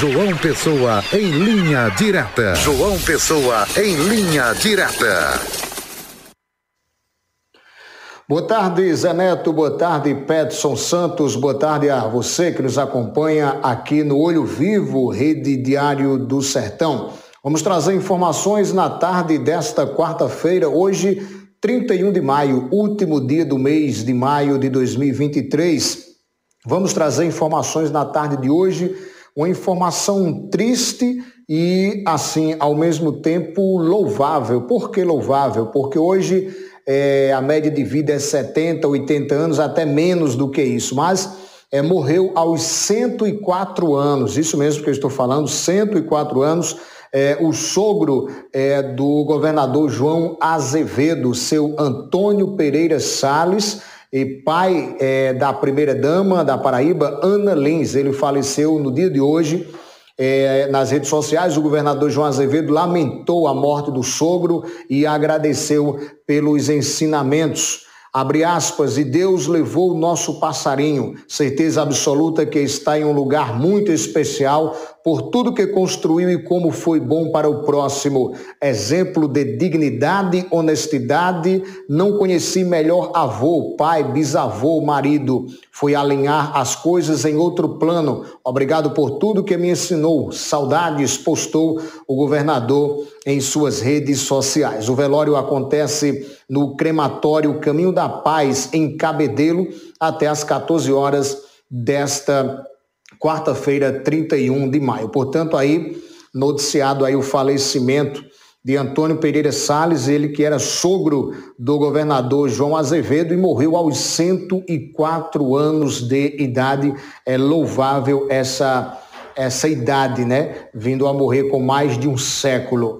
João Pessoa em linha direta. João Pessoa em linha direta. Boa tarde, Zé Neto. Boa tarde, Petson Santos. Boa tarde a você que nos acompanha aqui no Olho Vivo, Rede Diário do Sertão. Vamos trazer informações na tarde desta quarta-feira, hoje, 31 de maio, último dia do mês de maio de 2023. Vamos trazer informações na tarde de hoje, uma informação triste e, assim, ao mesmo tempo louvável. Por que louvável? Porque hoje é, a média de vida é 70, 80 anos, até menos do que isso, mas é, morreu aos 104 anos, isso mesmo que eu estou falando, 104 anos. É, o sogro é, do governador João Azevedo, seu Antônio Pereira Salles, e pai é, da primeira-dama da Paraíba, Ana Lins. Ele faleceu no dia de hoje. É, nas redes sociais, o governador João Azevedo lamentou a morte do sogro e agradeceu pelos ensinamentos. Abre aspas, e Deus levou o nosso passarinho, certeza absoluta que está em um lugar muito especial por tudo que construiu e como foi bom para o próximo. Exemplo de dignidade, honestidade. Não conheci melhor avô, pai, bisavô, marido. Foi alinhar as coisas em outro plano. Obrigado por tudo que me ensinou. Saudades, postou o governador em suas redes sociais. O velório acontece no crematório Caminho da Paz, em Cabedelo, até às 14 horas desta quarta-feira, 31 de maio. Portanto, aí noticiado aí o falecimento de Antônio Pereira Salles, ele que era sogro do governador João Azevedo e morreu aos 104 anos de idade. É louvável essa essa idade, né? Vindo a morrer com mais de um século.